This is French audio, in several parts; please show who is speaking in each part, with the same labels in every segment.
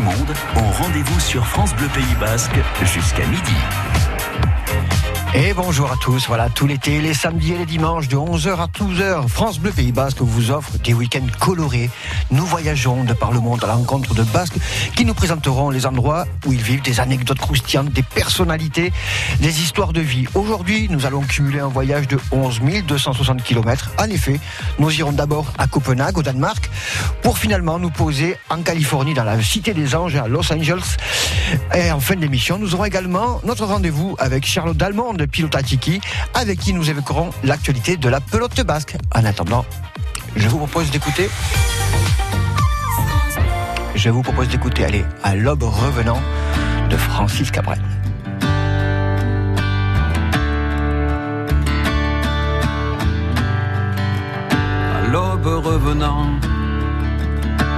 Speaker 1: monde ont rendez-vous sur France Bleu Pays Basque jusqu'à midi.
Speaker 2: Et bonjour à tous, voilà, tout l'été, les samedis et les dimanches de 11h à 12h, France Bleu Pays Basque vous offre des week-ends colorés. Nous voyageons de par le monde à l'encontre de Basques qui nous présenteront les endroits où ils vivent, des anecdotes croustillantes, des personnalités, des histoires de vie. Aujourd'hui, nous allons cumuler un voyage de 11 260 km. En effet, nous irons d'abord à Copenhague, au Danemark, pour finalement nous poser en Californie, dans la Cité des Anges, à Los Angeles. Et en fin d'émission, nous aurons également notre rendez-vous avec Charlotte Dalmond de Pilotatiki, avec qui nous évoquerons l'actualité de la pelote basque. En attendant, je vous propose d'écouter. Je vous propose d'écouter, allez, à l'aube revenant de Francis Cabrel.
Speaker 3: À l'aube revenant,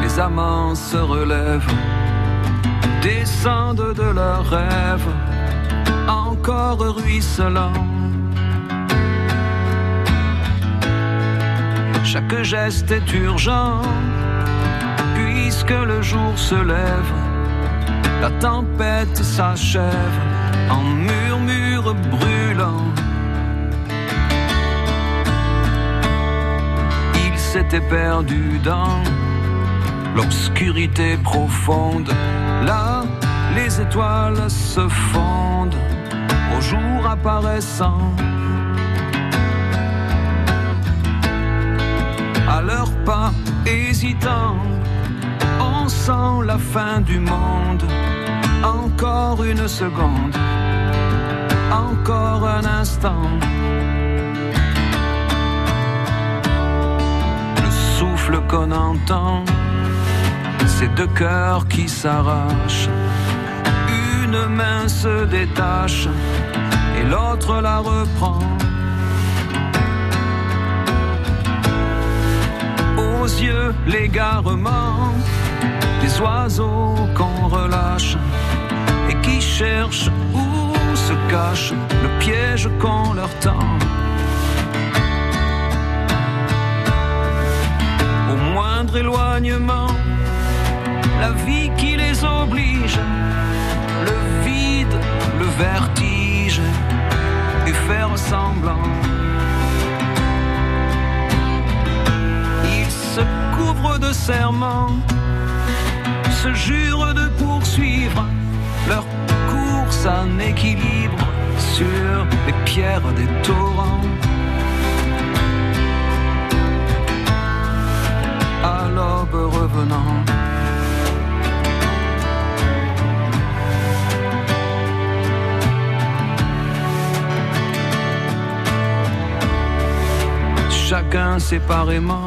Speaker 3: les amants se relèvent, descendent de leurs rêves, encore ruisselant. Chaque geste est urgent, puisque le jour se lève, la tempête s'achève en murmure brûlant. Il s'était perdu dans l'obscurité profonde. Là, les étoiles se fondent au jour apparaissant. À leurs pas hésitants, on sent la fin du monde. Encore une seconde, encore un instant. Le souffle qu'on entend, c'est deux cœurs qui s'arrachent. Une main se détache et l'autre la reprend. Aux yeux, l'égarement des oiseaux qu'on relâche et qui cherchent où se cache le piège qu'on leur tend. Au moindre éloignement, la vie qui les oblige, de serments, se jurent de poursuivre leur course en équilibre sur les pierres des torrents. À l'aube revenant. chacun séparément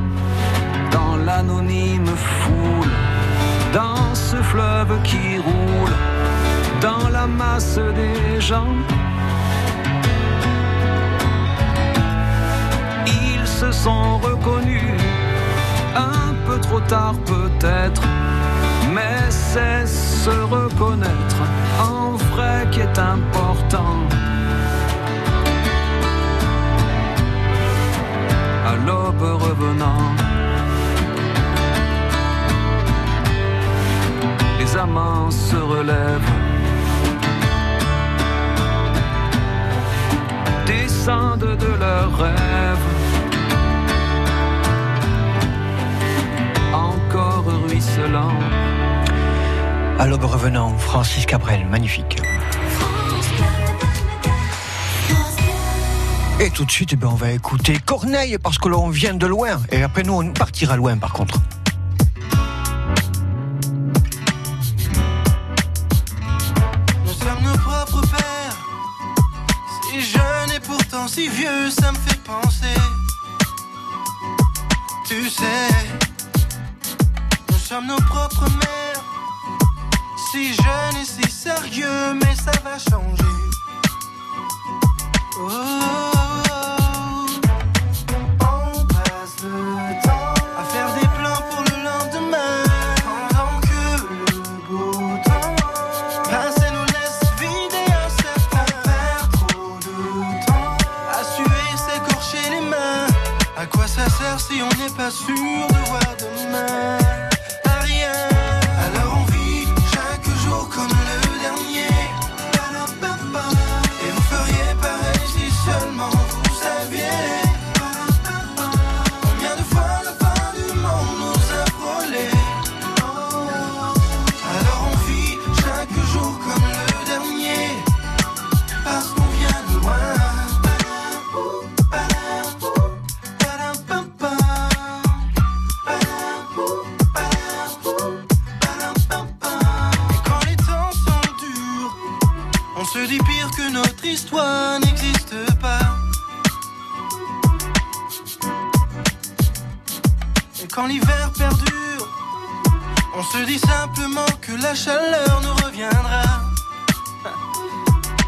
Speaker 3: l'anonyme foule, dans ce fleuve qui roule, dans la masse des gens. Ils se sont reconnus, un peu trop tard peut-être, mais c'est se reconnaître en vrai qui est important. à l'aube revenant. Les amants se relèvent, descendent de leurs rêves. Encore ruisselant.
Speaker 2: À l'aube revenant, Francis Cabrel, magnifique. Et tout de suite, eh ben, on va écouter Corneille parce que l'on vient de loin. Et après, nous, on partira loin par contre.
Speaker 4: Ça me fait penser. Tu sais, nous sommes nos propres mères. si jeune et si sérieux, mais ça va changer. Oh,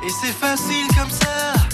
Speaker 4: Et c'est facile comme ça.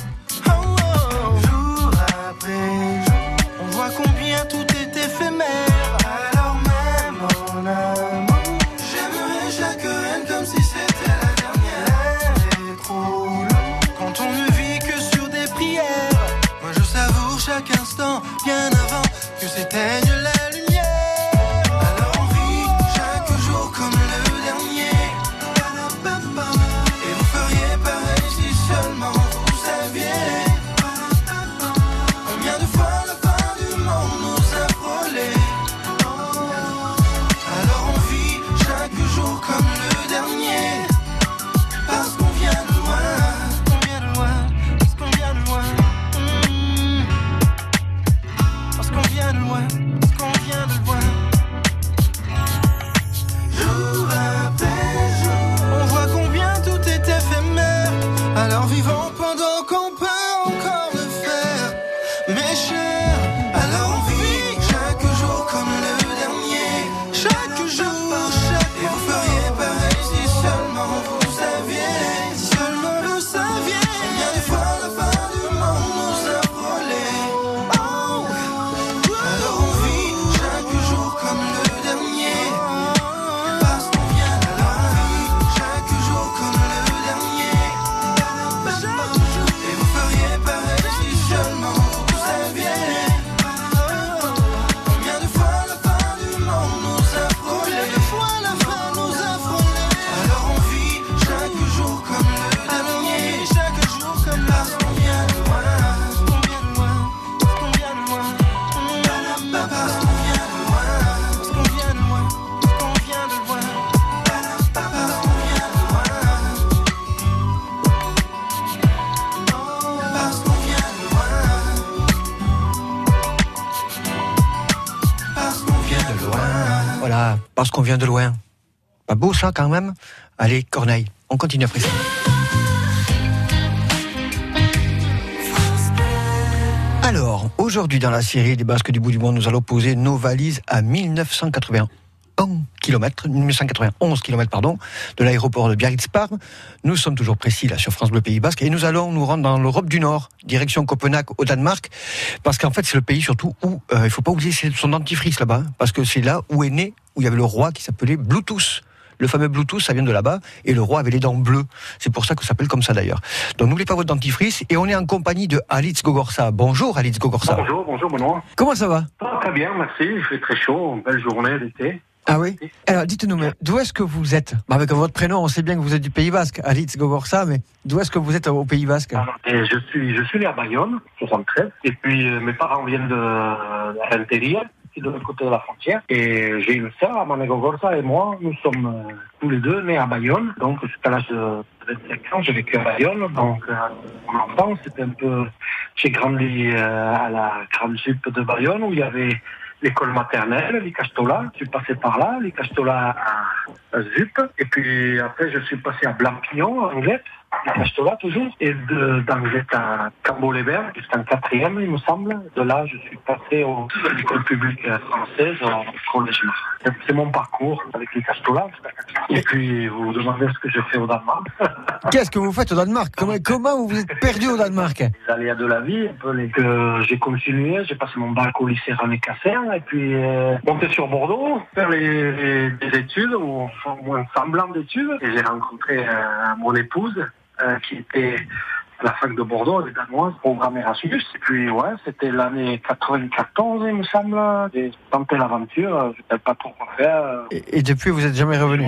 Speaker 4: De loin.
Speaker 2: Pas beau ça quand même Allez, Corneille, on continue après ça. Alors, aujourd'hui dans la série des Basques du bout du monde, nous allons poser nos valises à 1981 km, 1991 km pardon, de l'aéroport de Biarritz-Parme. Nous sommes toujours précis là sur France Bleu Pays Basque et nous allons nous rendre dans l'Europe du Nord, direction Copenhague au Danemark, parce qu'en fait c'est le pays surtout où euh, il faut pas oublier son dentifrice là-bas, hein, parce que c'est là où est né, où il y avait le roi qui s'appelait Bluetooth. Le fameux Bluetooth, ça vient de là-bas, et le roi avait les dents bleues. C'est pour ça que ça s'appelle comme ça d'ailleurs. Donc n'oubliez pas votre dentifrice, et on est en compagnie de Alice Gogorsa. Bonjour Alice Gogorsa.
Speaker 5: Bonjour, bonjour Benoît.
Speaker 2: Comment ça va?
Speaker 5: Très bien, merci. Il fait très chaud, belle journée d'été.
Speaker 2: Ah oui Alors dites-nous, mais d'où est-ce que vous êtes Bah, Avec votre prénom, on sait bien que vous êtes du Pays Basque, Alice Gogorsa, mais d'où est-ce que vous êtes au Pays Basque
Speaker 5: Et je suis, je suis né à Bayonne, 73. Et puis euh, mes parents viennent de Renteria, qui est de l'autre côté de la frontière. Et j'ai une sœur, Manegogorsa, et moi, nous sommes euh, tous les deux nés à Bayonne. Donc jusqu'à l'âge de 25 ans, j'ai vécu à Bayonne. Donc euh, mon enfance, c'était un peu... J'ai grandi euh, à la grande sup de Bayonne, où il y avait l'école maternelle, l'Icastola. Je suis passé par là, l'Icastola à, à Zup. Et puis après, je suis passé à Blampignon, en Anglette, l'Icastola toujours. Et de- d'Anglette à Cambo-les-Verts, jusqu'en quatrième, il me semble. De là, je suis passé au, l'école publique française, au collège. C'est- mon parcours avec jusqu'à quatrième. Et puis, vous vous demandez ce que je fais au Danemark.
Speaker 2: Qu'est-ce que vous faites au Danemark? Comment, comment vous vous êtes perdu au Danemark?
Speaker 5: Les aléas de la vie, un peu les j'ai continué. J'ai passé mon bac au lycée René Caserne et puis euh, monté sur Bordeaux, faire les, les- des études, ou au moins semblant d'études. Et j'ai rencontré euh, mon épouse euh, qui était à la fac de Bordeaux, elle est danoise, programme Erasmus. Et puis, ouais, c'était l'année 94, il me semble. J'ai tenté l'aventure, euh, je ne savais pas trop quoi faire. euh,
Speaker 2: et, et depuis, vous êtes jamais revenu?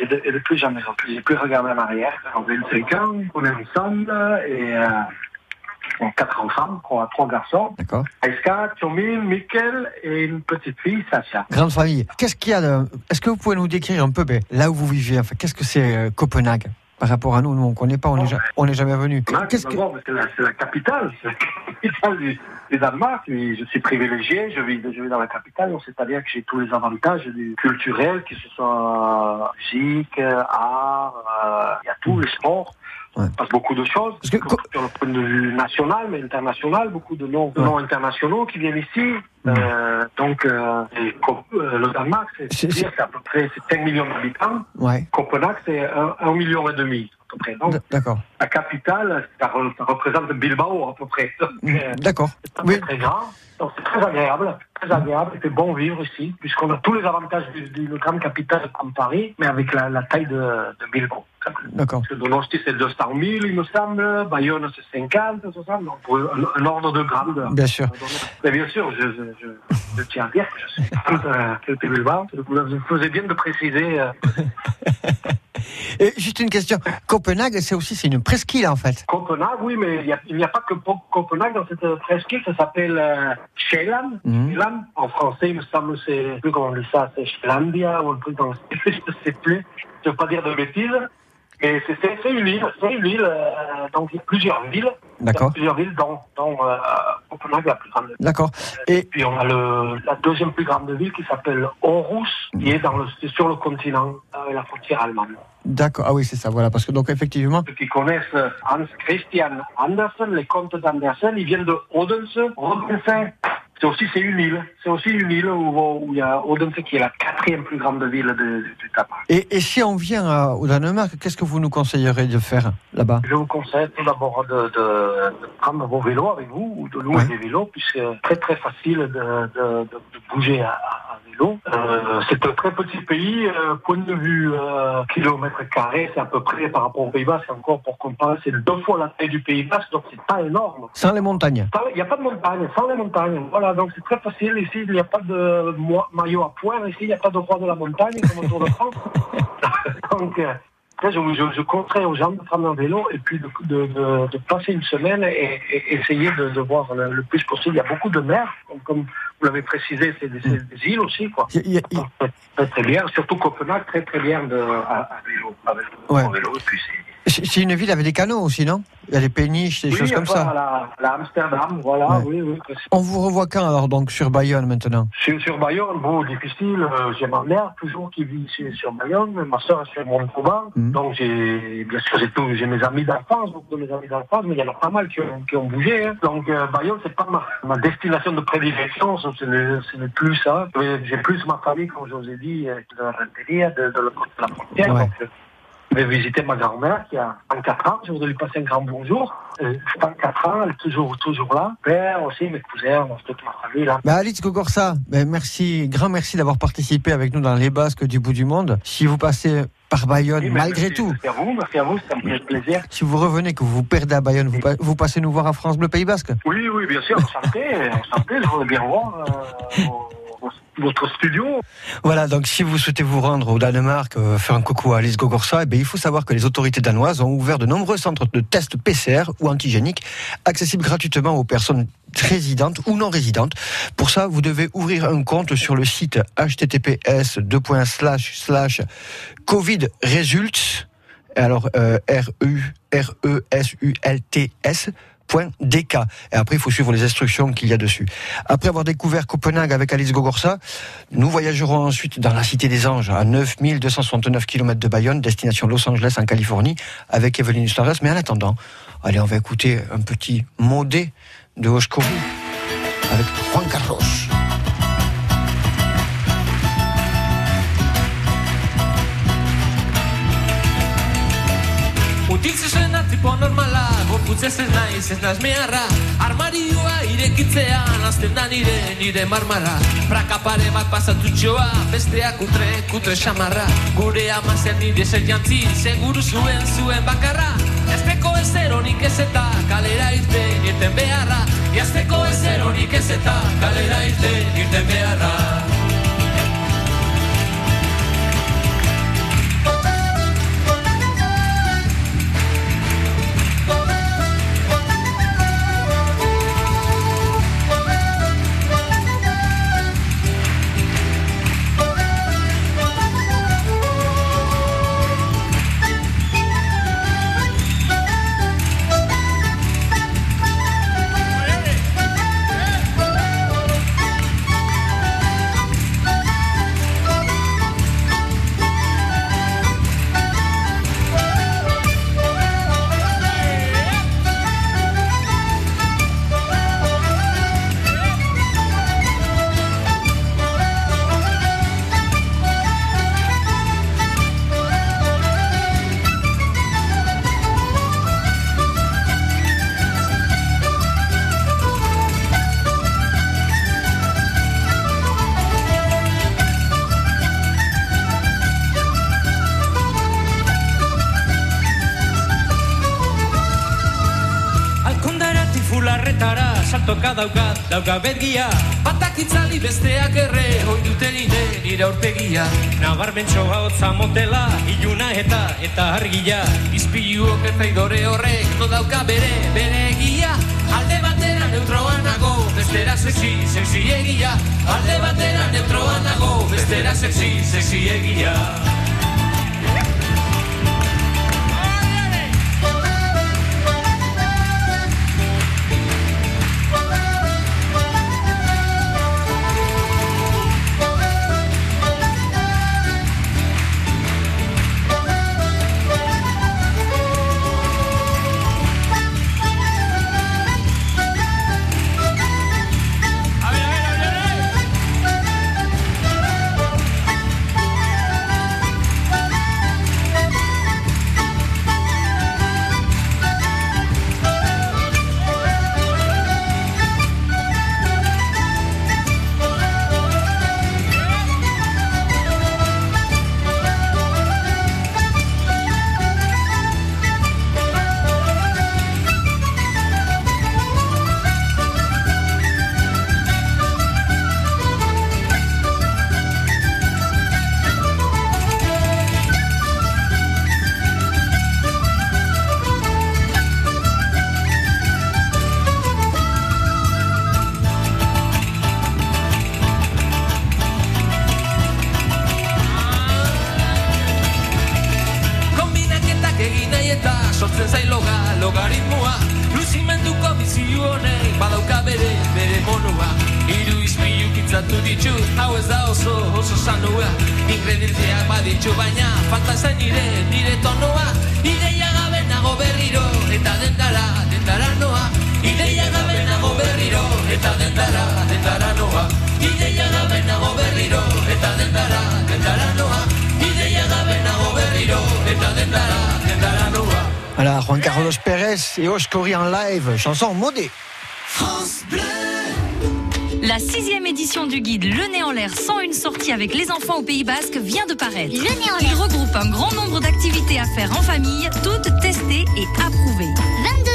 Speaker 5: et, de- et depuis jamais repris. J'ai plus regardé en arrière. En 25 ans, on est ensemble et euh, on a quatre enfants, on a trois garçons.
Speaker 2: D'accord.
Speaker 5: Aïska, Tchomil, Mikkel et une petite fille, Sacha.
Speaker 2: Grande famille. Qu'est-ce qu'il y a de... Est-ce que vous pouvez nous décrire un peu ben, là où vous vivez enfin, Qu'est-ce que c'est euh, Copenhague? Par rapport à nous Nous, on ne connaît pas, on n'est ja- on n'est jamais venu. Qu'est-ce que...
Speaker 5: c'est la capitale, c'est la capitale du, du Danemark. Et je suis privilégié, je vis, je vis dans la capitale, donc c'est-à-dire que j'ai tous les avantages du culturel, que ce soit musique, art, euh, il y a tous les sports.
Speaker 2: Ouais.
Speaker 5: Il se passe beaucoup de choses,
Speaker 2: Parce que-
Speaker 5: sur le point de vue national, mais international, beaucoup de noms, de
Speaker 2: Ouais.
Speaker 5: noms internationaux qui viennent ici. Euh, donc, euh, euh, le Danemark, c'est à peu près c'est 5 millions d'habitants.
Speaker 2: Ouais,
Speaker 5: Copenhague, c'est 1 million et demi, à peu près. Donc,
Speaker 2: d- d'accord.
Speaker 5: la capitale, ça, re- ça représente Bilbao à peu près. Euh,
Speaker 2: D'accord.
Speaker 5: c'est
Speaker 2: Oui.
Speaker 5: très grand. Donc c'est très agréable, très agréable. Il fait bon vivre ici, puisqu'on a tous les avantages du- d'une grande capitale comme Paris, mais avec la, la taille de, de Bilbao.
Speaker 2: D'accord.
Speaker 5: Parce que Donosti, c'est 200 000, il me semble. Bayonne, c'est 50, 60. Donc, un, un ordre de grandeur.
Speaker 2: Bien sûr.
Speaker 5: Mais bien sûr, je, je, je, je tiens à dire que je suis Bilbao. Vous faisiez bien de préciser. euh,
Speaker 2: Et juste une question. Copenhague, c'est aussi c'est une presqu'île en fait.
Speaker 5: Copenhague, oui, mais il a- n'y a, pas que Copenhague dans cette presqu'île, ça s'appelle euh, Sjælland.
Speaker 2: Mhm.
Speaker 5: En français, il me semble, c'est, plus comment on dit ça, c'est Sjællandia ou un truc dans le je ne sais plus. Je ne veux pas dire de bêtises. Mais c'est, une île, c'est une île, euh, donc il y a plusieurs villes.
Speaker 2: D'accord.
Speaker 5: plusieurs villes, dont, dont euh, Copenhague, la plus grande.
Speaker 2: D'accord. Et
Speaker 5: Puis on a le, la deuxième plus grande ville qui s'appelle Aarhus, qui est, dans le, sur le continent, avec la frontière allemande.
Speaker 2: d'accord. Ah oui, c'est ça. Voilà, parce que donc effectivement.
Speaker 5: Ceux qui connaissent euh, Hans Christian Andersen, les comtes d'Andersen, ils viennent de Odense. Odense, c'est aussi c'est une île. C'est aussi une île où, où il y a Odense qui est la quatrième plus grande ville de- du tabac.
Speaker 2: Et, et si on vient à- au Danemark, qu'est-ce que vous nous conseillerez de faire là-bas?
Speaker 5: Je vous conseille tout d'abord de, de- de prendre vos vélos avec vous ou de louer
Speaker 2: Ouais.
Speaker 5: des vélos, puisque c'est très très facile de bouger à, Euh, c'est un très petit pays, euh, point de vue euh, kilomètre carré, c'est à peu près par rapport au Pays Basque encore pour comparer, c'est deux fois la taille du Pays Basque, donc c'est pas énorme.
Speaker 2: Sans les montagnes.
Speaker 5: Il n'y a pas de montagne, sans les montagnes. Voilà, donc c'est très facile. Ici, il n'y a pas de maillot à pointe. Ici, il n'y a pas de roi de la montagne, comme au Tour de France. donc, après, je, je, aux gens de prendre un vélo et puis de, de, de, de passer une semaine et, et essayer de, voir le, le plus possible. Il y a beaucoup de mer, comme vous l'avez précisé, c'est des, îles aussi, quoi.
Speaker 2: Il y a- il y a-
Speaker 5: Très, très, bien, surtout Copenhague, très très bien de, à, à vélo. À vélo,
Speaker 2: Ouais.
Speaker 5: en vélo, et puis c'est-
Speaker 2: une ville avec des canaux aussi, non? Il y a des péniches, des
Speaker 5: oui,
Speaker 2: choses comme ça.
Speaker 5: La, la Amsterdam, voilà,
Speaker 2: Ouais.
Speaker 5: oui, oui.
Speaker 2: On vous revoit quand alors donc sur Bayonne maintenant?
Speaker 5: Sur, sur Bayonne, bon, difficile. euh, j'ai ma mère toujours qui vit sur, sur Bayonne, ma soeur est sur Montauban.
Speaker 2: Mhm.
Speaker 5: Donc j'ai, bien sûr, j'ai, tout- j'ai mes amis d'enfance, beaucoup de mes amis d'enfance, mais il y en a pas mal qui ont, qui ont bougé. hein. Donc euh, Bayonne, c'est pas ma, ma destination de prédilection, ça, ce n'est, plus ça. J'ai plus ma famille, comme je vous ai dit, euh, de la Renteria, de, de, la frontière.
Speaker 2: Ouais.
Speaker 5: Vais visiter ma grand-mère qui a 34 ans. Je voudrais lui passer un grand bonjour. Euh, 34 ans, elle est toujours, toujours là. Père aussi, mes cousins, toute ma famille là.
Speaker 2: bah Alice Gogorsa, ben merci, grand merci d'avoir participé avec nous dans les Basques du bout du monde. Si vous passez par Bayonne,
Speaker 5: Oui,
Speaker 2: malgré
Speaker 5: merci,
Speaker 2: tout,
Speaker 5: Merci à vous, merci à vous, ça me fait plaisir.
Speaker 2: si vous revenez, que vous vous perdez à Bayonne, vous, vous passez nous voir à France Bleu Pays Basque.
Speaker 5: Oui, oui, bien sûr, enchanté, enchanté, je voudrais bien voir euh, votre studio.
Speaker 2: Voilà, donc si vous souhaitez vous rendre au Danemark, euh, faire un coucou à Alice Gogorsa, eh il faut savoir que les autorités danoises ont ouvert de nombreux centres de tests PCR ou antigéniques accessibles gratuitement aux personnes résidentes ou non résidentes. Pour ça, vous devez ouvrir un compte sur le site https covid results alors euh, R U R E S U L T S .dk. Et après, il faut suivre les instructions qu'il y a dessus. Après avoir découvert Copenhague avec Alice Gogorsa, nous voyagerons ensuite dans la Cité des Anges, à 9269 km de Bayonne, destination Los Angeles en Californie, avec Evelyn Staraas. Mais en attendant, allez, on va écouter un petit modé de Oshkovu avec Juan Carlos.
Speaker 6: Tipo normala Gorputz ez ez naiz ez naz meharra Armarioa irekitzean Azten da nire nire marmara. Praka pare bat pasatutxoa Besteak kutre, kutre xamarra. Gure amazen nire zer jantzi Seguru zuen zuen bakarra. Jazteko ez eronik ez eta kalera irten irten beharra. Jazteko ez eronik ez eta kalera irten irten beharra saltoka daukat dauka bedgia Batak itzali besteak erre hoi dute nire nire aurpegia. Nabarmentxo hotza motela iluna eta eta argia. Izpiluok eta idore horrek no dauka bere bere egia. Alde batera neutroa nago bestera sexy sexy egia. Alde batera neutroa nago bestera sexy sexy egia
Speaker 2: live, chanson modée.
Speaker 7: La sixième édition du guide Le Nez en l'air sans une sortie avec les enfants au Pays Basque vient de paraître.
Speaker 8: Le nez en
Speaker 7: Il regroupe un grand nombre d'activités à faire en famille, toutes testées et approuvées.
Speaker 8: 22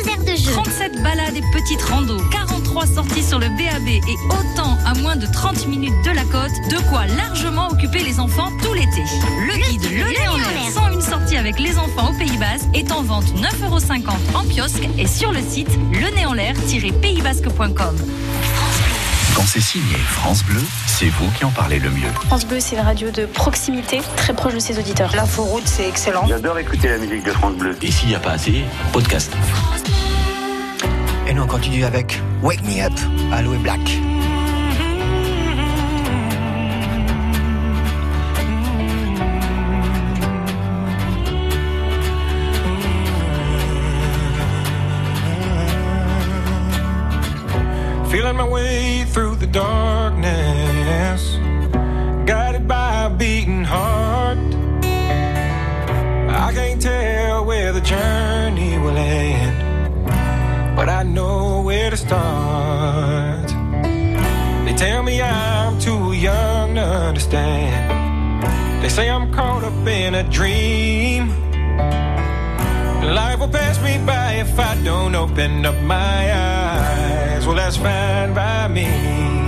Speaker 8: heures de jeu.
Speaker 7: 37 balades et petites randos, 43 sorties sur le BAB et autant à moins de 30 minutes de la côte, de quoi largement occuper les enfants tout l'été. Le, guide Le, Nez en l'air sans une sortie avec les enfants au Pays Basque est en vente 9,50€ en kiosque et sur le site lenéenlair-paysbasque.com.
Speaker 1: Quand c'est signé France Bleu, c'est vous qui en parlez le mieux.
Speaker 9: France Bleu, c'est une radio de proximité, très proche de ses auditeurs.
Speaker 10: L'inforoute, c'est excellent.
Speaker 11: J'adore écouter la musique de France Bleu.
Speaker 1: Et s'il n'y a pas assez, podcast.
Speaker 2: Et nous on continue avec Wake Me Up, Aloe Black.
Speaker 12: Feeling my way through the darkness, guided by a beating heart. I can't tell where the journey will end. Know where to start. They tell me I'm too young to understand. They say I'm caught up in a dream. Life will pass me by if I don't open up my eyes. Well, that's fine by me.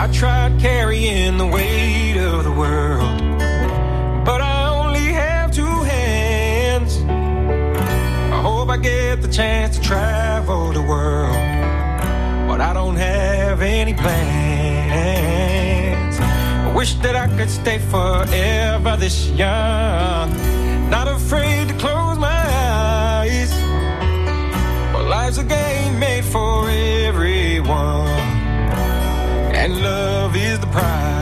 Speaker 12: I tried carrying the weight of the world, but I only have two hands. I hope I get the chance to travel the world, but I don't have any plans. I wish that I could stay forever this young, not afraid to close my eyes. But life's a game made for everyone and love is the prize.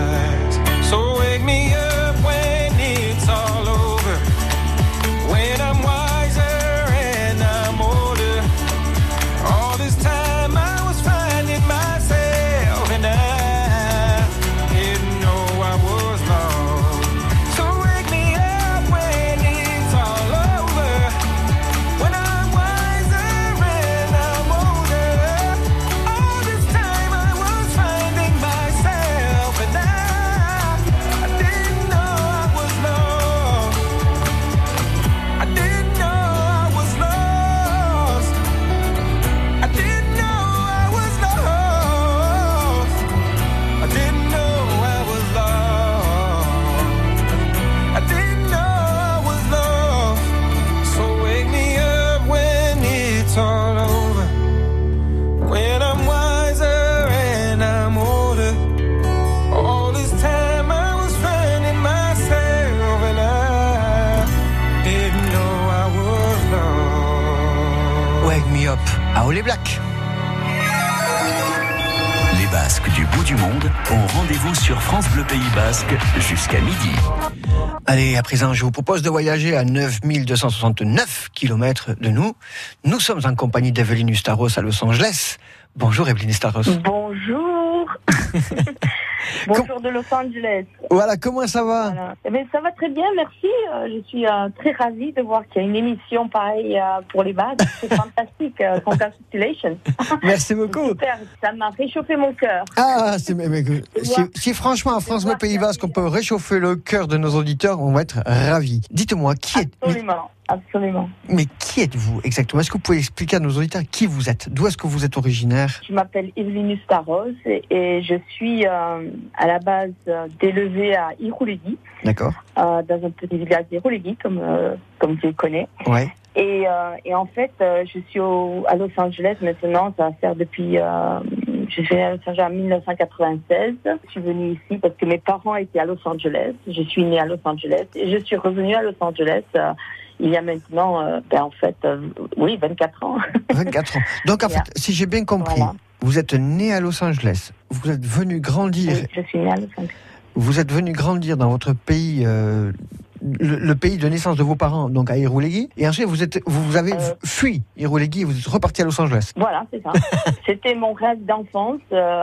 Speaker 2: Black.
Speaker 1: Les Basques du bout du monde ont rendez-vous sur France Bleu Pays Basque jusqu'à midi.
Speaker 2: Allez, à présent, je vous propose de voyager à 9269 km de nous. Nous sommes en compagnie d'Evelyne Ustaros à Los Angeles. Bonjour Evelyne Ustaros.
Speaker 8: Bonjour. Bonjour de Los Angeles.
Speaker 2: Voilà, comment ça va
Speaker 8: Voilà. Eh bien, ça va très bien, merci. Euh, je suis euh, très ravie de voir qu'il y a une émission pareille euh, pour les bagues. C'est fantastique. congratulations.
Speaker 2: Merci beaucoup.
Speaker 8: Super, ça m'a réchauffé mon cœur.
Speaker 2: Ah, c'est- si, si franchement à France Bleu Pays Basque on peut réchauffer le cœur de nos auditeurs, on va être ravis. Dites-moi qui êtes
Speaker 8: Absolument,
Speaker 2: mais qui êtes-vous exactement? Est-ce que vous pouvez expliquer à nos auditeurs qui vous êtes? D'où est-ce que vous êtes originaire?
Speaker 8: Je m'appelle Evelyn Ustaros et, et je suis euh, à la base euh, d'élevée à Iroulegui,
Speaker 2: D'accord.
Speaker 8: euh, dans un petit village d'Iroulegui, comme, euh, comme tu le connais.
Speaker 2: Ouais.
Speaker 8: Et, et en fait, je suis au, à Los Angeles maintenant. Ça va faire depuis. Je suis à Los Angeles en 1996. Je suis venue ici parce que mes parents étaient à Los Angeles. Je suis née à Los Angeles et je suis revenue à Los Angeles il y a maintenant, euh, ben, en fait, euh, oui, 24 ans.
Speaker 2: 24 ans. Donc en fait, si j'ai bien compris, vous êtes né à Los Angeles. Vous êtes venu grandir.
Speaker 8: Oui, je suis née à Los Angeles.
Speaker 2: Vous êtes venu grandir dans votre pays euh, le, le pays de naissance de vos parents, donc à Iroulegui, et ensuite vous êtes, vous, vous avez
Speaker 8: Euh.
Speaker 2: fui Iroulegui et vous êtes reparti à Los Angeles.
Speaker 8: Voilà, c'est ça. C'était mon rêve d'enfance. euh,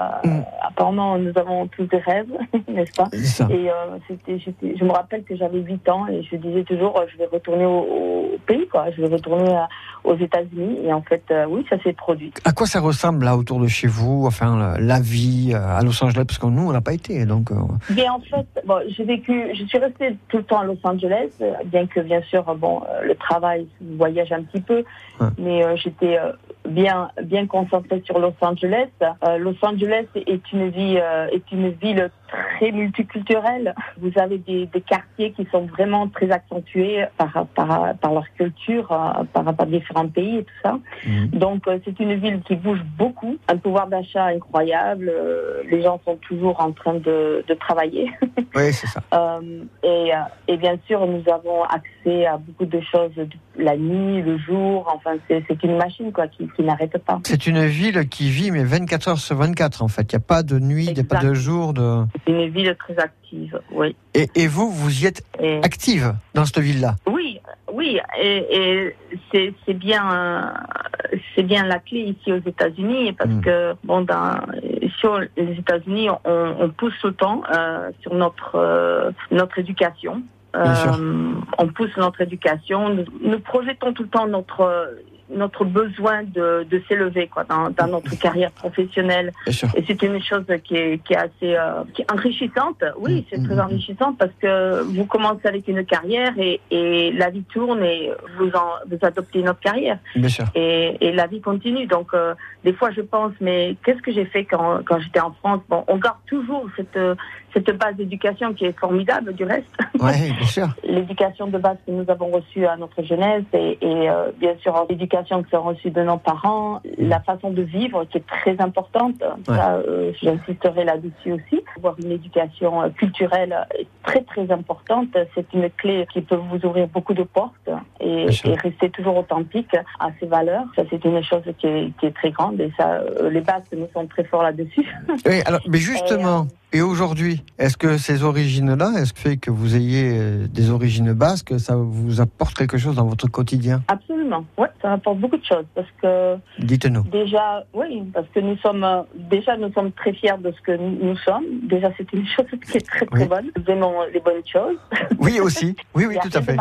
Speaker 8: Apparemment, nous avons tous des rêves, n'est-ce pas
Speaker 2: ça.
Speaker 8: Et euh, c'était, je me rappelle que j'avais 8 ans et je disais toujours, je vais retourner au, au pays, quoi. Je vais retourner à- aux États-Unis. Et en fait, oui, ça s'est produit.
Speaker 2: À quoi ça ressemble là autour de chez vous, enfin la, vie à Los Angeles, parce que nous on n'a pas été, donc.
Speaker 8: Bien, en fait, bon, j'ai vécu, je suis restée tout le temps à Los Angeles, euh, bien que bien sûr, bon, euh, le travail voyage un petit peu,
Speaker 2: Ouais.
Speaker 8: mais euh, j'étais bien, bien concentrée sur Los Angeles. Euh, Los Angeles est une vie, euh, est une ville très multiculturelle. Vous avez des, des quartiers qui sont vraiment très accentués par, par, par leur culture, euh, par à différents pays et tout ça. Donc euh, c'est une ville qui bouge beaucoup, un pouvoir d'achat incroyable. euh, les gens sont toujours en train de, de travailler.
Speaker 2: Oui, c'est ça.
Speaker 8: Euh, et, et bien sûr, nous avons accès à beaucoup de choses la nuit, le jour. Enfin, c'est c'est une machine quoi qui, qui n'arrête pas.
Speaker 2: C'est une ville qui vit mais 24 heures sur 24 en fait. Il n'y a pas de nuit, il n'y a pas de jour. De...
Speaker 8: C'est une ville très active, oui.
Speaker 2: Et, et vous, vous y êtes
Speaker 8: Et-
Speaker 2: active dans cette ville-là?
Speaker 8: Oui, oui, et, et c'est bien, euh, c'est bien la clé ici aux États-Unis parce
Speaker 2: Mm.
Speaker 8: que bon, dans, sur les États-Unis, on, on pousse tout le temps euh, sur notre euh, notre éducation. Euh, on pousse notre éducation. Nous, nous projetons tout le temps notre notre besoin de, de s'élever quoi dans, dans notre carrière professionnelle et c'est une chose qui est, qui est assez euh, qui est enrichissante. Oui, c'est
Speaker 2: Mm,
Speaker 8: très
Speaker 2: mm,
Speaker 8: enrichissant parce que vous commencez avec une carrière et, et la vie tourne et vous en, vous adoptez une autre carrière
Speaker 2: Bien sûr.
Speaker 8: et, et la vie continue. Donc euh, des fois je pense mais qu'est-ce que j'ai fait quand, quand j'étais en France? Bon, on garde toujours cette cette base d'éducation qui est formidable du reste.
Speaker 2: Oui, bien sûr.
Speaker 8: L'éducation de base que nous avons reçue à notre jeunesse et, et euh, bien sûr l'éducation que nous avons reçue de nos parents, la façon de vivre qui est très importante. Ça, euh, J'insisterai là-dessus aussi. Avoir une éducation euh, culturelle est très très importante. C'est une clé qui peut vous ouvrir beaucoup de portes et, rester toujours authentique à ses valeurs. Ça c'est une chose qui est, qui est très grande et ça, euh, les bases nous sont très forts là-dessus.
Speaker 2: Oui, alors, mais justement, et aujourd'hui, est-ce que ces origines-là, est-ce que fait que vous ayez euh, des origines basques, ça vous apporte quelque chose dans votre quotidien?
Speaker 8: Absolument. Ouais, ça apporte beaucoup de choses parce que
Speaker 2: Dites-nous.
Speaker 8: Déjà, oui, parce que nous sommes euh, déjà nous sommes très fiers de ce que nous, sommes. Déjà, c'est une chose qui est très très
Speaker 2: Oui.
Speaker 8: bonne. Nous aimons les bonnes choses.
Speaker 2: Oui, aussi. Oui, oui, tout à fait.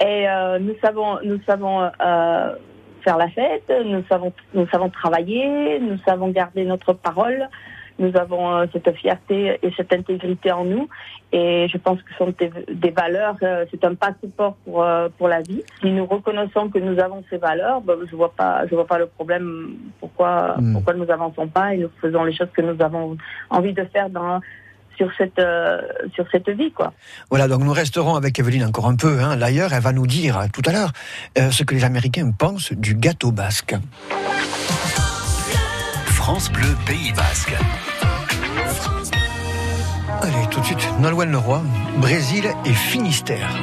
Speaker 8: Et euh, nous savons, nous savons euh, faire la fête. Nous savons, nous savons travailler. Nous savons garder notre parole. Nous avons euh, cette fierté et cette intégrité en nous. Et je pense que ce sont des, des valeurs, euh, c'est un passeport pour, euh, pour la vie. Si nous reconnaissons que nous avons ces valeurs, ben, je vois pas, je vois pas le problème pourquoi,
Speaker 2: Hmm.
Speaker 8: pourquoi nous avançons pas et nous faisons les choses que nous avons envie de faire dans, sur cette, euh, sur cette vie, quoi.
Speaker 2: Voilà, donc nous resterons avec Evelyne encore un peu. Hein. D'ailleurs, elle va nous dire euh, tout à l'heure euh, ce que les Américains pensent du gâteau basque.
Speaker 1: France Bleu Pays Basque.
Speaker 2: Allez, tout de suite, Nolwenn Leroy, Brésil et Finistère.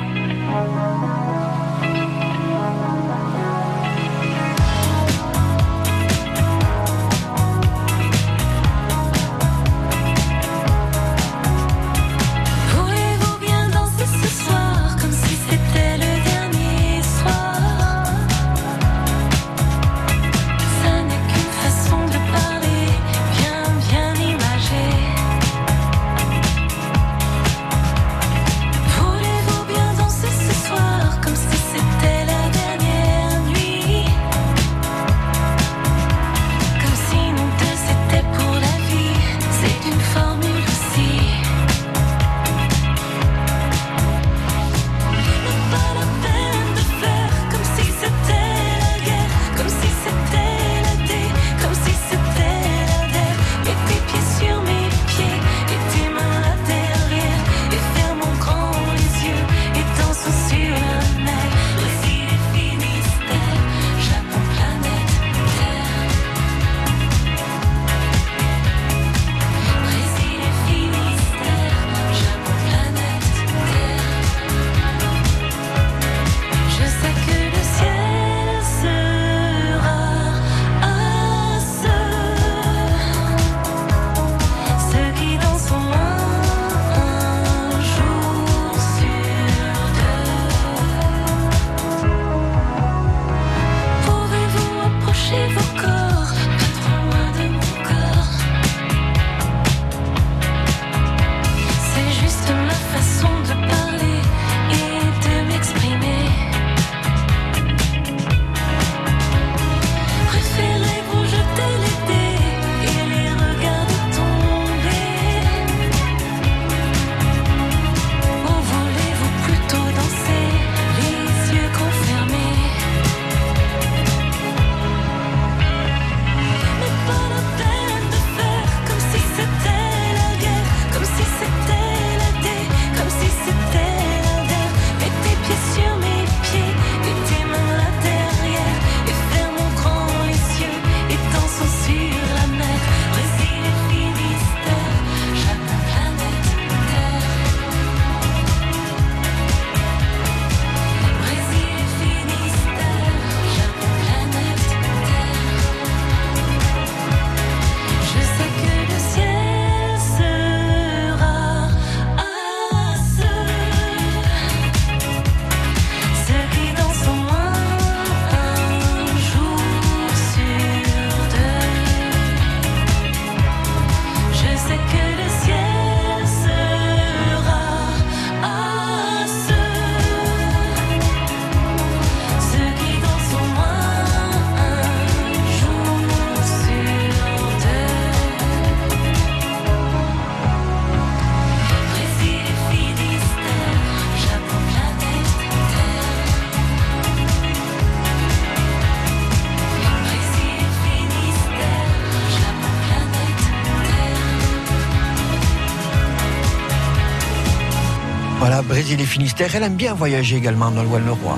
Speaker 13: Voilà, Brésil et Finistère. Elle aime bien voyager également dans le Val-le-Roi.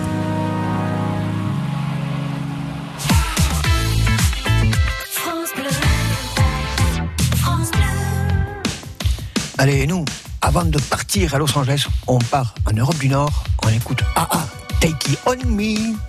Speaker 13: Allez, et nous, avant de partir à Los Angeles, on part en Europe du Nord. On écoute AA, Take It On Me.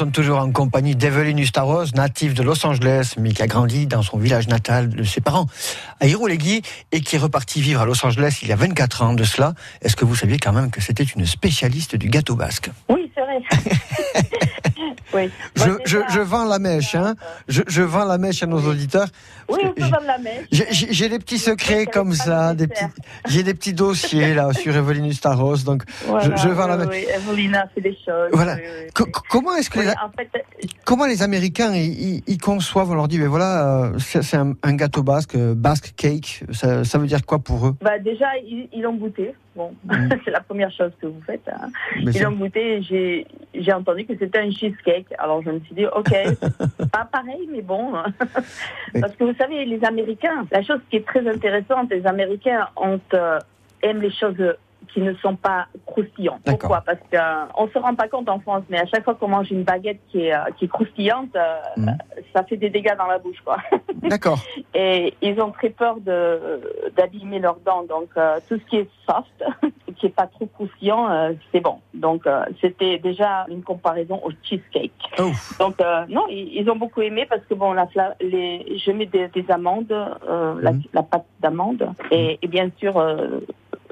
Speaker 13: Sommes toujours en compagnie d'Evelyn Ustaros, native de Los Angeles, mais qui a grandi dans son village natal de ses parents à Iroulegui et qui est reparti vivre à Los Angeles il y a 24 ans de cela. Est-ce que vous saviez quand même que c'était une spécialiste du gâteau basque?
Speaker 8: Oui, c'est vrai. oui.
Speaker 13: je,
Speaker 8: Moi,
Speaker 13: je, je vends la mèche, hein. je, je vends la mèche à nos auditeurs.
Speaker 8: Oui, on peut vendre la mèche.
Speaker 13: J'ai des petits secrets comme ça, des petits, j'ai des petits dossiers là sur Evelyn Ustaros, donc
Speaker 8: Voilà,
Speaker 13: je, vends la mèche.
Speaker 8: oui, Evelina fait des choses.
Speaker 13: Voilà.
Speaker 8: oui, oui, oui.
Speaker 13: co- comment est-ce que les,
Speaker 8: en fait,
Speaker 13: comment les Américains ils, ils- conçoivent On leur dit, mais voilà, euh, c'est un, un gâteau basque, euh, basque cake. Ça, ça veut dire quoi pour eux?
Speaker 8: Bah, déjà, ils l'ont goûté. Bon, c'est la première chose que vous faites. hein.
Speaker 13: Mm.
Speaker 8: Ils l'ont goûté et j'ai j'ai entendu que c'était un cheesecake. Alors je me suis dit, ok, pas pareil, mais bon. Parce que vous savez, les Américains, la chose qui est très intéressante, les Américains ont, euh, aiment les choses qui ne sont pas croustillants. Pourquoi? Parce qu'on ne se rend pas compte en France, mais à chaque fois qu'on mange une baguette qui est, euh, qui est croustillante, euh,
Speaker 2: Mhm.
Speaker 8: ça fait des dégâts dans la bouche. Quoi.
Speaker 2: D'accord.
Speaker 8: Et ils ont très peur de d'abîmer leurs dents. Donc euh, tout ce qui est soft, qui est pas trop croustillant, euh, c'est bon. Donc euh, c'était déjà une comparaison au cheesecake.
Speaker 2: Oh.
Speaker 8: Donc euh, non, ils, ils ont beaucoup aimé parce que bon, la, les, je mets des, des amandes, euh, la,
Speaker 2: Mhm.
Speaker 8: la pâte d'amande et, et bien sûr.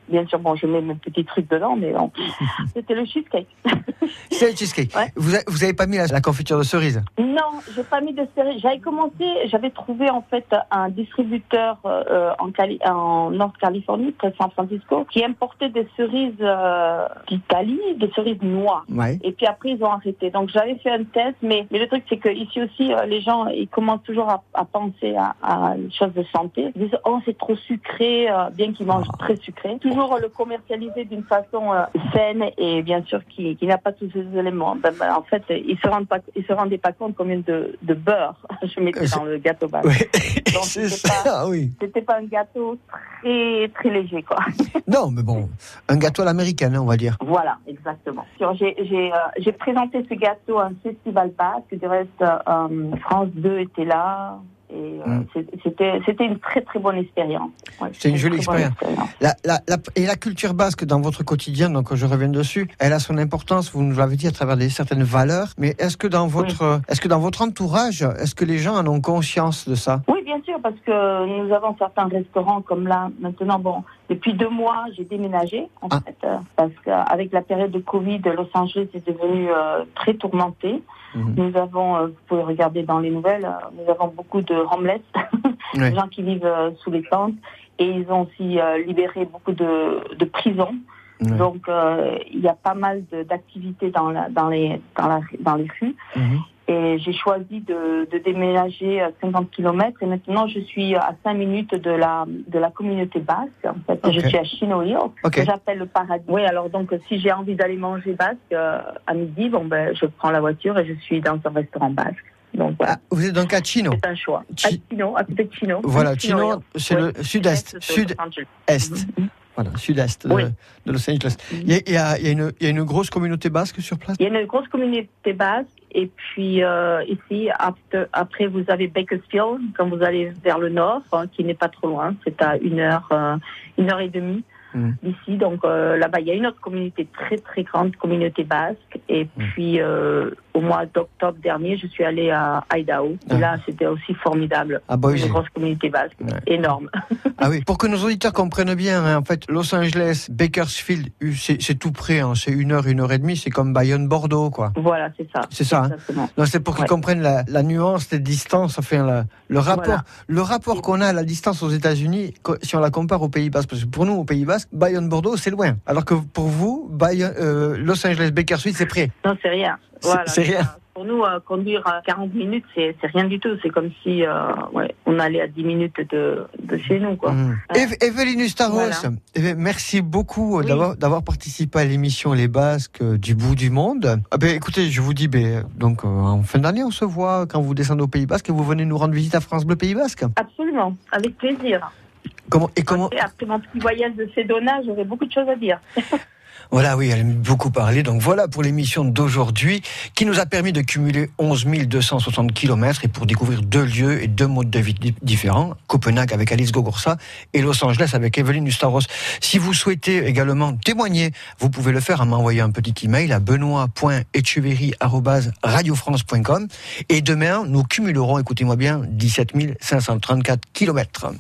Speaker 8: Bien sûr, bon, je mets mes petits trucs dedans, mais bon, c'était le cheesecake.
Speaker 2: C'est le cheesecake.
Speaker 8: Ouais.
Speaker 2: Vous, a- vous avez pas mis la, la confiture de cerise?
Speaker 8: Non, j'ai pas mis de série. J'avais commencé, j'avais trouvé en fait un distributeur euh, en, Cali en Nord-Californie, près de San Francisco, qui importait des cerises euh, d'Italie, des cerises noires.
Speaker 2: Ouais.
Speaker 8: Et puis après, ils ont arrêté. Donc j'avais fait un test, mais, mais le truc, c'est que ici aussi, euh, les gens, ils commencent toujours à, à penser à, à une chose de santé. Ils disent, oh, c'est trop sucré, euh, bien qu'ils mangent très sucré. Toujours le commercialiser d'une façon euh, saine et bien sûr qui, qui n'a pas tous ces éléments. Ben, ben, en fait, ils se rendent pas, ils se rendaient pas compte combien de, de beurre je mettais dans le gâteau bas.
Speaker 2: Ouais.
Speaker 8: Donc c'était pas,
Speaker 2: oui.
Speaker 8: c'était pas un gâteau très très léger, quoi.
Speaker 2: Non, mais bon, un gâteau à l'américaine, hein, on va dire.
Speaker 8: Voilà, exactement. J'ai euh, présenté ce gâteau à un festival basque. Du reste, euh, France 2 était là. Et euh,
Speaker 2: Mm.
Speaker 8: c'était c'était une très très bonne expérience. Ouais,
Speaker 2: C'est une jolie expérience. La, la- la- et la culture basque dans votre quotidien, donc je reviens dessus, elle a son importance, vous nous l'avez dit, à travers des, certaines valeurs. Mais est-ce que dans votre, est-ce que dans votre entourage, est-ce que les gens en ont conscience de ça?
Speaker 8: Oui, bien sûr, parce que nous avons certains restaurants comme là, maintenant, bon, depuis deux mois, j'ai déménagé, en
Speaker 2: Ah.
Speaker 8: fait, euh, parce qu'avec la période de Covid, Los Angeles est devenu euh, très tourmenté.
Speaker 2: Mhm.
Speaker 8: Nous avons, euh, vous pouvez regarder dans les nouvelles, euh, nous avons beaucoup de homeless,
Speaker 2: Ouais.
Speaker 8: des gens qui vivent euh, sous les tentes, et ils ont aussi euh, libéré beaucoup de, de prisons.
Speaker 2: Ouais.
Speaker 8: Donc, euh, il y a pas mal d'activités dans, la, dans, les, dans, la, dans les rues.
Speaker 2: Mhm.
Speaker 8: Et j'ai choisi de, de déménager à 50 km et maintenant je suis à 5 minutes de la, de la communauté basque. En fait,
Speaker 2: Ok.
Speaker 8: je suis à Chino Hill,
Speaker 2: Ok.
Speaker 8: que j'appelle le paradis. Oui, alors donc si j'ai envie d'aller manger basque euh, à midi, bon ben je prends la voiture et je suis dans un restaurant basque. Donc voilà,
Speaker 2: Ah, vous êtes donc à Chino.
Speaker 8: c'est un choix. À
Speaker 2: Chi-
Speaker 8: Chino, à côté de Chino.
Speaker 2: Voilà,
Speaker 8: Chino
Speaker 2: c'est
Speaker 8: Oui.
Speaker 2: le sud-est,
Speaker 8: de
Speaker 2: sud-est. Voilà, sud-est de,
Speaker 8: Oui.
Speaker 2: de Los Angeles. Il y, a, il y a- il y a une, il y a une grosse communauté basque sur place?
Speaker 8: Il y a une grosse communauté basque. Et puis euh, ici, after- après, vous avez Bakersfield, quand vous allez vers le nord, hein, qui n'est pas trop loin. C'est à une heure, euh, une heure et demie
Speaker 2: Mm.
Speaker 8: d'ici. Donc euh, là-bas, il y a une autre communauté très très grande, communauté basque. Et
Speaker 2: Mm.
Speaker 8: puis euh, au mois d'octobre dernier, je suis allée à Idaho.
Speaker 2: Ah.
Speaker 8: Et là, c'était aussi formidable.
Speaker 2: À Boise.
Speaker 8: Une grosse communauté basque,
Speaker 2: Ouais.
Speaker 8: énorme.
Speaker 2: Ah oui, pour que nos auditeurs comprennent bien, hein, en fait, Los Angeles, Bakersfield, euh, c'est tout près, hein, c'est une heure, une heure et demie, c'est comme Bayonne-Bordeaux, quoi.
Speaker 8: voilà, c'est ça.
Speaker 2: C'est ça, hein. C'est pour qu'ils
Speaker 8: Ouais.
Speaker 2: comprennent la, la nuance, les distances, enfin, la- le rapport,
Speaker 8: Voilà.
Speaker 2: le rapport qu'on a à la distance aux États-Unis, si on la compare au Pays Basque. Parce que pour nous, au Pays Basque, Bayonne-Bordeaux, c'est loin. Alors que pour vous, Bayonne, euh, Los Angeles, Bakersfield, c'est près.
Speaker 8: Non, c'est rien.
Speaker 2: C'est-
Speaker 8: Voilà,
Speaker 2: c'est rien.
Speaker 8: Pour nous, euh, conduire à 40 minutes, c'est rien du tout. C'est comme si euh, ouais, on allait à 10 minutes de, de chez nous. Quoi.
Speaker 2: Mm. Eve- Evelyne Ustaros,
Speaker 8: Voilà.
Speaker 2: eh merci beaucoup euh,
Speaker 8: Oui.
Speaker 2: d'avoir participé à l'émission Les Basques euh, du bout du monde. Ah ben, écoutez, je vous dis, ben, donc euh, en fin d'année, on se voit quand vous descendez au Pays Basque et vous venez nous rendre visite à France Bleu Pays Basque.
Speaker 8: Absolument, avec plaisir.
Speaker 2: Comment et comment
Speaker 8: après mon petit voyage de Sedona, j'aurais beaucoup de choses à dire.
Speaker 2: Voilà, oui, elle aime beaucoup parler. Donc voilà pour l'émission d'aujourd'hui qui nous a permis de cumuler 11 260 km et pour découvrir deux lieux et deux modes de vie di- différents. Copenhague avec Alice Gogorsa et Los Angeles avec Evelyne Ustaros. Si vous souhaitez également témoigner, vous pouvez le faire en m'envoyant un petit email à benoît.echeverry.radiofrance.com et demain, nous cumulerons, écoutez-moi bien, 17 534 km.